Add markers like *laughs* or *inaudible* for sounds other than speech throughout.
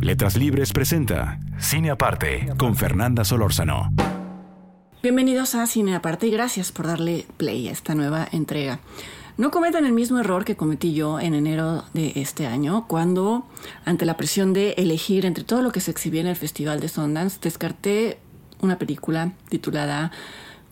Letras Libres presenta Cine Aparte con Fernanda Solórzano. Bienvenidos a Cine Aparte y gracias por darle play a esta nueva entrega. No cometan el mismo error que cometí yo en enero de este año, cuando, ante la presión de elegir entre todo lo que se exhibía en el Festival de Sundance, descarté una película titulada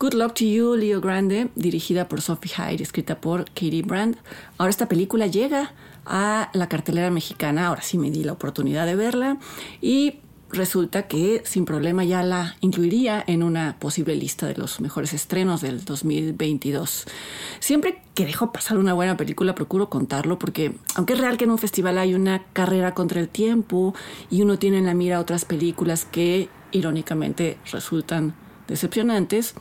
Good Luck to You, Leo Grande, dirigida por Sophie Hyde, escrita por Katie Brand. Ahora esta película llega a la cartelera mexicana, ahora sí me di la oportunidad de verla y resulta que sin problema ya la incluiría en una posible lista de los mejores estrenos del 2022. Siempre que dejo pasar una buena película procuro contarlo porque aunque es real que en un festival hay una carrera contra el tiempo y uno tiene en la mira otras películas que irónicamente resultan decepcionantes,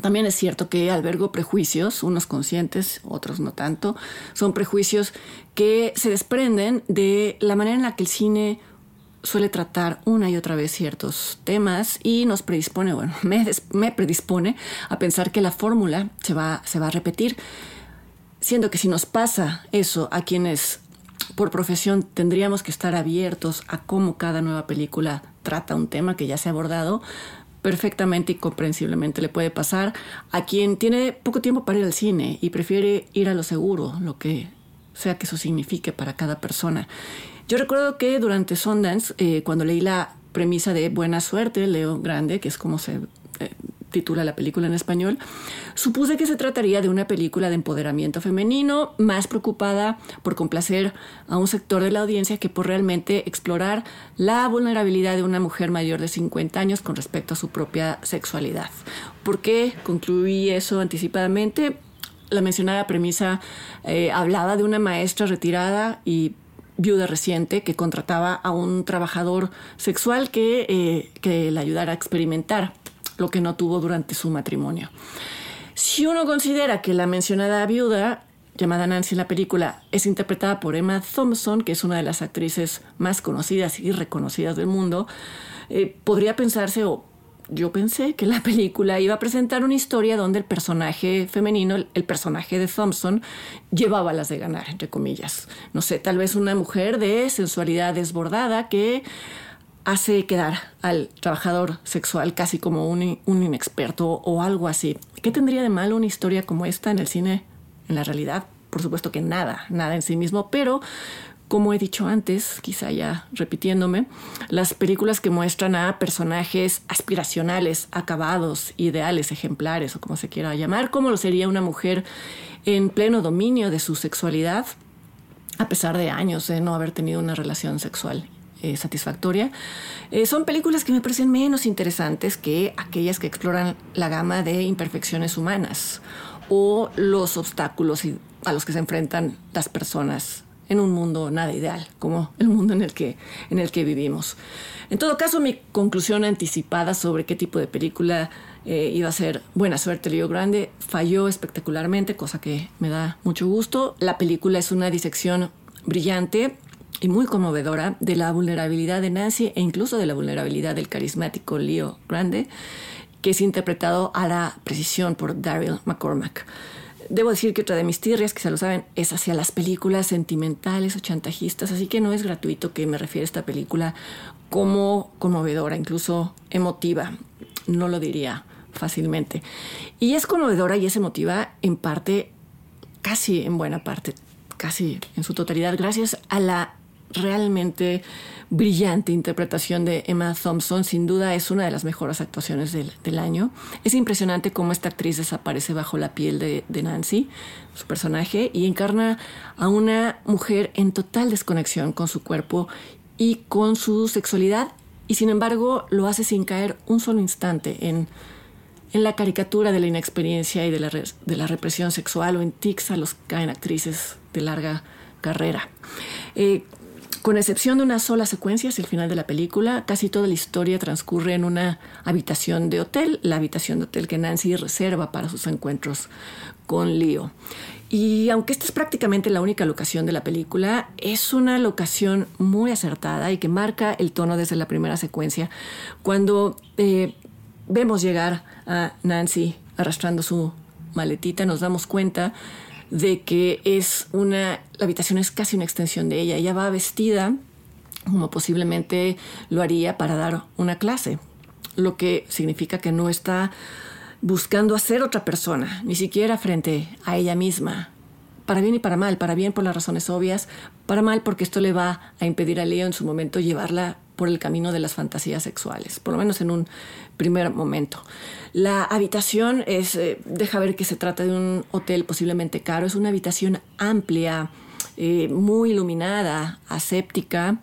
también es cierto que albergo prejuicios, unos conscientes, otros no tanto. Son prejuicios que se desprenden de la manera en la que el cine suele tratar una y otra vez ciertos temas y nos predispone, bueno, *laughs* me, predispone a pensar que la fórmula se va, se va a repetir, siendo que si nos pasa eso a quienes por profesión tendríamos que estar abiertos a cómo cada nueva película trata un tema que ya se ha abordado, perfectamente y comprensiblemente le puede pasar a quien tiene poco tiempo para ir al cine y prefiere ir a lo seguro, lo que sea que eso signifique para cada persona. Yo recuerdo que durante Sundance, eh, cuando leí la premisa de Buena Suerte, Leo Grande, que es como se eh, titula la película en español, supuse que se trataría de una película de empoderamiento femenino, más preocupada por complacer a un sector de la audiencia que por realmente explorar la vulnerabilidad de una mujer mayor de 50 años con respecto a su propia sexualidad. ¿Por qué concluí eso anticipadamente? La mencionada premisa eh, hablaba de una maestra retirada y viuda reciente que contrataba a un trabajador sexual que, eh, que la ayudara a experimentar lo que no tuvo durante su matrimonio. Si uno considera que la mencionada viuda, llamada Nancy en la película, es interpretada por Emma Thompson, que es una de las actrices más conocidas y reconocidas del mundo, eh, podría pensarse, o yo pensé, que la película iba a presentar una historia donde el personaje femenino, el personaje de Thompson, llevaba las de ganar, entre comillas. No sé, tal vez una mujer de sensualidad desbordada que hace quedar al trabajador sexual casi como un, inexperto o algo así. ¿Qué tendría de malo una historia como esta en el cine, en la realidad? Por supuesto que nada, nada en sí mismo, pero como he dicho antes, quizá ya repitiéndome, las películas que muestran a personajes aspiracionales, acabados, ideales, ejemplares o como se quiera llamar, como lo sería una mujer en pleno dominio de su sexualidad, a pesar de años de no haber tenido una relación sexual eh, satisfactoria. Eh, son películas que me parecen menos interesantes que aquellas que exploran la gama de imperfecciones humanas o los obstáculos a los que se enfrentan las personas en un mundo nada ideal, como el mundo en el que, en el que vivimos. En todo caso, mi conclusión anticipada sobre qué tipo de película eh, iba a ser Buena Suerte, Leo Grande, falló espectacularmente, cosa que me da mucho gusto. La película es una disección brillante y muy conmovedora de la vulnerabilidad de Nancy e incluso de la vulnerabilidad del carismático Leo Grande, que es interpretado a la precisión por Daryl McCormack. Debo decir que otra de mis tirrias, que se lo saben, es hacia las películas sentimentales o chantajistas, así que no es gratuito que me refiera a esta película como conmovedora, incluso emotiva. No lo diría fácilmente. Y es conmovedora y es emotiva en parte, casi en buena parte, casi en su totalidad, gracias a la realmente brillante interpretación de Emma Thompson. Sin duda es una de las mejores actuaciones del, año. Es impresionante cómo esta actriz desaparece bajo la piel de, Nancy, su personaje, y encarna a una mujer en total desconexión con su cuerpo y con su sexualidad. Y sin embargo lo hace sin caer un solo instante en, en la caricatura de la inexperiencia y de la, de la represión sexual o en tics a los caen actrices de larga carrera. Eh, Con excepción de una sola secuencia hacia el final de la película, casi toda la historia transcurre en una habitación de hotel, la habitación de hotel que Nancy reserva para sus encuentros con Leo. Y aunque esta es prácticamente la única locación de la película, es una locación muy acertada y que marca el tono desde la primera secuencia. Cuando eh, vemos llegar a Nancy arrastrando su maletita, nos damos cuenta de que es una, la habitación es casi una extensión de ella. Ella va vestida como posiblemente lo haría para dar una clase, lo que significa que no está buscando hacer otra persona, ni siquiera frente a ella misma, para bien y para mal, para bien por las razones obvias, para mal porque esto le va a impedir a Leo en su momento llevarla por el camino de las fantasías sexuales, por lo menos en un primer momento. La habitación es, eh, deja ver que se trata de un hotel posiblemente caro, es una habitación amplia, eh, muy iluminada, aséptica,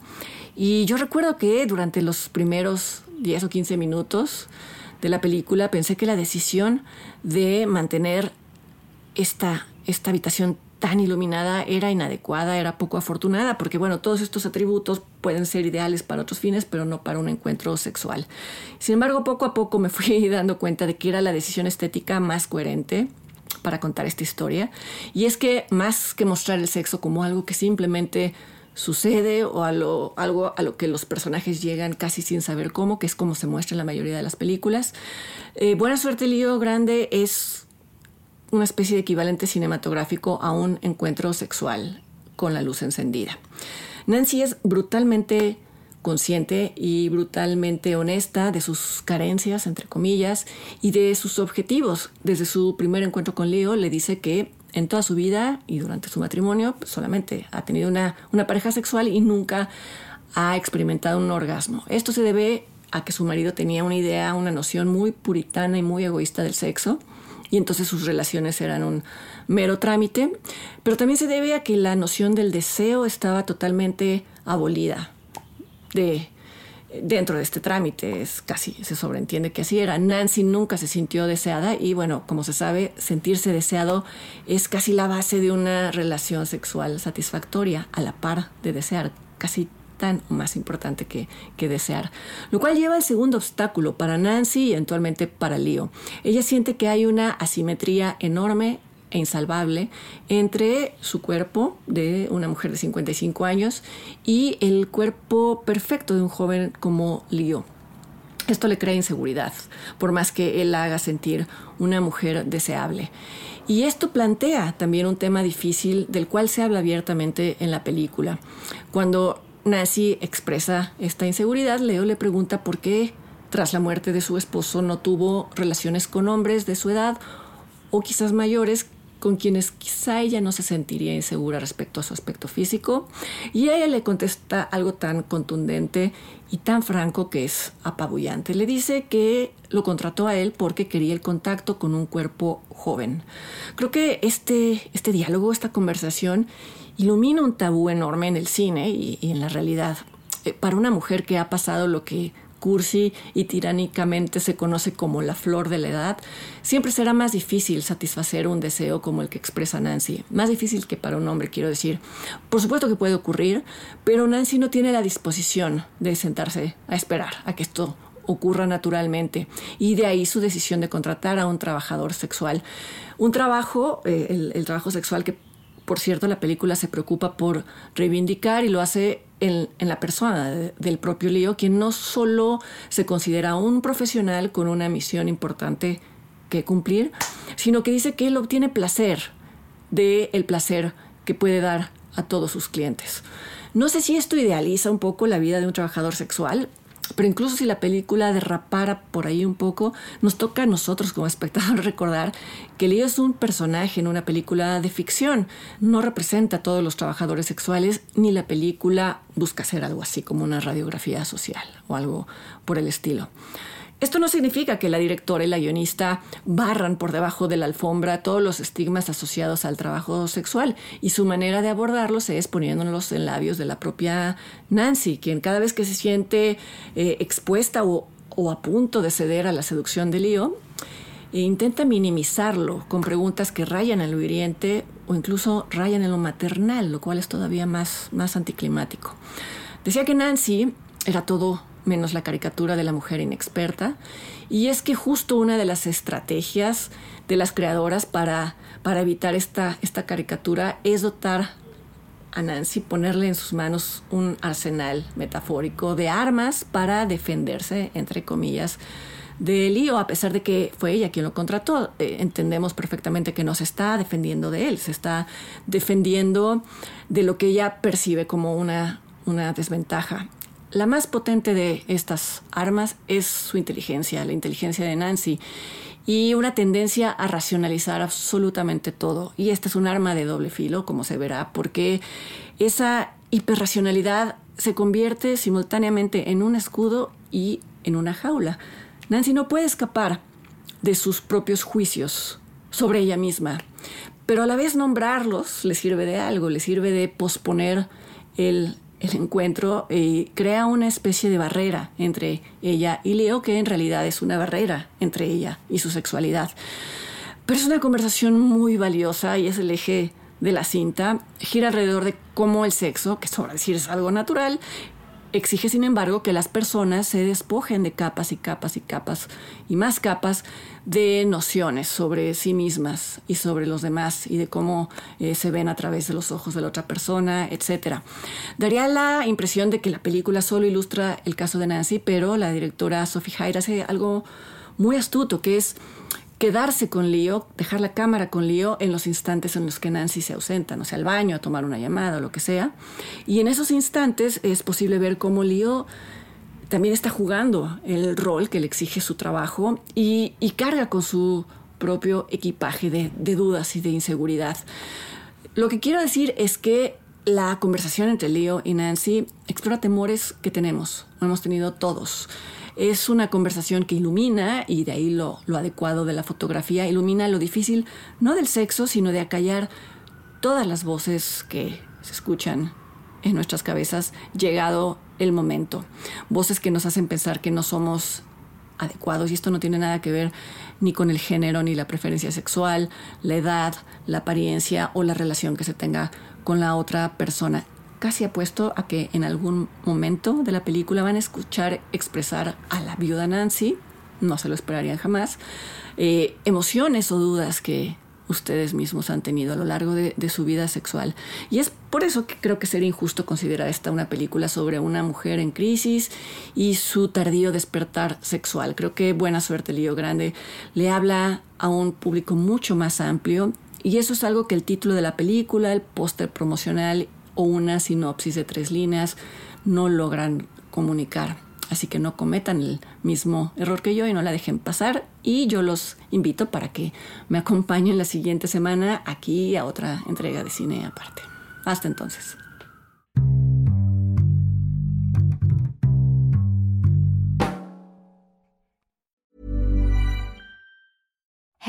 y yo recuerdo que durante los primeros 10 o 15 minutos de la película pensé que la decisión de mantener esta, esta habitación tan iluminada era inadecuada, era poco afortunada, porque bueno, todos estos atributos pueden ser ideales para otros fines, pero no para un encuentro sexual. Sin embargo, poco a poco me fui *laughs* dando cuenta de que era la decisión estética más coherente para contar esta historia, y es que más que mostrar el sexo como algo que simplemente sucede o a lo, algo a lo que los personajes llegan casi sin saber cómo, que es como se muestra en la mayoría de las películas. Eh, Buena suerte, Lío Grande es una especie de equivalente cinematográfico a un encuentro sexual con la luz encendida. Nancy es brutalmente consciente y brutalmente honesta de sus carencias, entre comillas, y de sus objetivos. Desde su primer encuentro con Leo le dice que en toda su vida y durante su matrimonio solamente ha tenido una, una pareja sexual y nunca ha experimentado un orgasmo. Esto se debe a que su marido tenía una idea, una noción muy puritana y muy egoísta del sexo y entonces sus relaciones eran un mero trámite, pero también se debe a que la noción del deseo estaba totalmente abolida de, dentro de este trámite, es casi se sobreentiende que así era. Nancy nunca se sintió deseada y bueno, como se sabe, sentirse deseado es casi la base de una relación sexual satisfactoria, a la par de desear, casi tan más importante que, desear. Lo cual lleva al segundo obstáculo para Nancy y eventualmente para Leo. Ella siente que hay una asimetría enorme e insalvable entre su cuerpo de una mujer de 55 años y el cuerpo perfecto de un joven como Leo. Esto le crea inseguridad, por más que él la haga sentir una mujer deseable. Y esto plantea también un tema difícil del cual se habla abiertamente en la película. Cuando Nancy expresa esta inseguridad. Leo le pregunta por qué, tras la muerte de su esposo, no tuvo relaciones con hombres de su edad o quizás mayores con quienes quizá ella no se sentiría insegura respecto a su aspecto físico. Y ella le contesta algo tan contundente y tan franco que es apabullante. Le dice que lo contrató a él porque quería el contacto con un cuerpo joven. Creo que este, este diálogo, esta conversación, ilumina un tabú enorme en el cine y, en la realidad. Eh, para una mujer que ha pasado lo que cursi y tiránicamente se conoce como la flor de la edad, siempre será más difícil satisfacer un deseo como el que expresa Nancy. Más difícil que para un hombre, quiero decir. Por supuesto que puede ocurrir, pero Nancy no tiene la disposición de sentarse a esperar a que esto ocurra naturalmente. Y de ahí su decisión de contratar a un trabajador sexual. Un trabajo, eh, el, el trabajo sexual que por cierto, la película se preocupa por reivindicar y lo hace en, la persona del propio Leo, quien no solo se considera un profesional con una misión importante que cumplir, sino que dice que él obtiene placer de el placer que puede dar a todos sus clientes. No sé si esto idealiza un poco la vida de un trabajador sexual, pero incluso si la película derrapara por ahí un poco, nos toca a nosotros como espectadores *laughs* recordar que Leo es un personaje en una película de ficción. No representa a todos los trabajadores sexuales, ni la película busca hacer algo así como una radiografía social o algo por el estilo. Esto no significa que la directora y la guionista barran por debajo de la alfombra todos los estigmas asociados al trabajo sexual y su manera de abordarlos es poniéndolos en labios de la propia Nancy, quien cada vez que se siente eh, expuesta o, a punto de ceder a la seducción de Leo, e intenta minimizarlo con preguntas que rayan en lo hiriente o incluso rayan en lo maternal, lo cual es todavía más, más anticlimático. Decía que Nancy era todo menos la caricatura de la mujer inexperta, y es que justo una de las estrategias de las creadoras para, para evitar esta, esta caricatura es dotar a Nancy ponerle en sus manos un arsenal metafórico de armas para defenderse, entre comillas, de Lío, a pesar de que fue ella quien lo contrató. Eh, entendemos perfectamente que no se está defendiendo de él, se está defendiendo de lo que ella percibe como una, una desventaja. La más potente de estas armas es su inteligencia, la inteligencia de Nancy y una tendencia a racionalizar absolutamente todo. Y esta es un arma de doble filo, como se verá, porque esa hiperracionalidad se convierte simultáneamente en un escudo y en una jaula. Nancy no puede escapar de sus propios juicios sobre ella misma, pero a la vez nombrarlos le sirve de algo, le sirve de posponer el el encuentro y crea una especie de barrera entre ella y Leo, que en realidad es una barrera entre ella y su sexualidad. Pero es una conversación muy valiosa y es el eje de la cinta. Gira alrededor de cómo el sexo, que sobre decir es algo natural, Exige, sin embargo, que las personas se despojen de capas y capas y capas y más capas de nociones sobre sí mismas y sobre los demás y de cómo eh, se ven a través de los ojos de la otra persona, etc. Daría la impresión de que la película solo ilustra el caso de Nancy, pero la directora Sophie Hyde hace algo muy astuto, que es quedarse con Leo, dejar la cámara con Leo en los instantes en los que Nancy se ausenta, no sea, al baño, a tomar una llamada o lo que sea. Y en esos instantes es posible ver cómo Leo también está jugando el rol que le exige su trabajo y, carga con su propio equipaje de, dudas y de inseguridad. Lo que quiero decir es que la conversación entre Leo y Nancy explora temores que tenemos, hemos tenido todos. Es una conversación que ilumina, y de ahí lo, adecuado de la fotografía, ilumina lo difícil no del sexo, sino de acallar todas las voces que se escuchan en nuestras cabezas llegado el momento. Voces que nos hacen pensar que no somos adecuados y esto no tiene nada que ver ni con el género, ni la preferencia sexual, la edad, la apariencia o la relación que se tenga con la otra persona casi apuesto a que en algún momento de la película van a escuchar expresar a la viuda Nancy, no se lo esperarían jamás, eh, emociones o dudas que ustedes mismos han tenido a lo largo de, de, su vida sexual. Y es por eso que creo que sería injusto considerar esta una película sobre una mujer en crisis y su tardío despertar sexual. Creo que Buena Suerte Lío Grande le habla a un público mucho más amplio y eso es algo que el título de la película, el póster promocional o una sinopsis de tres líneas no logran comunicar. Así que no cometan el mismo error que yo y no la dejen pasar. Y yo los invito para que me acompañen la siguiente semana aquí a otra entrega de cine aparte. Hasta entonces.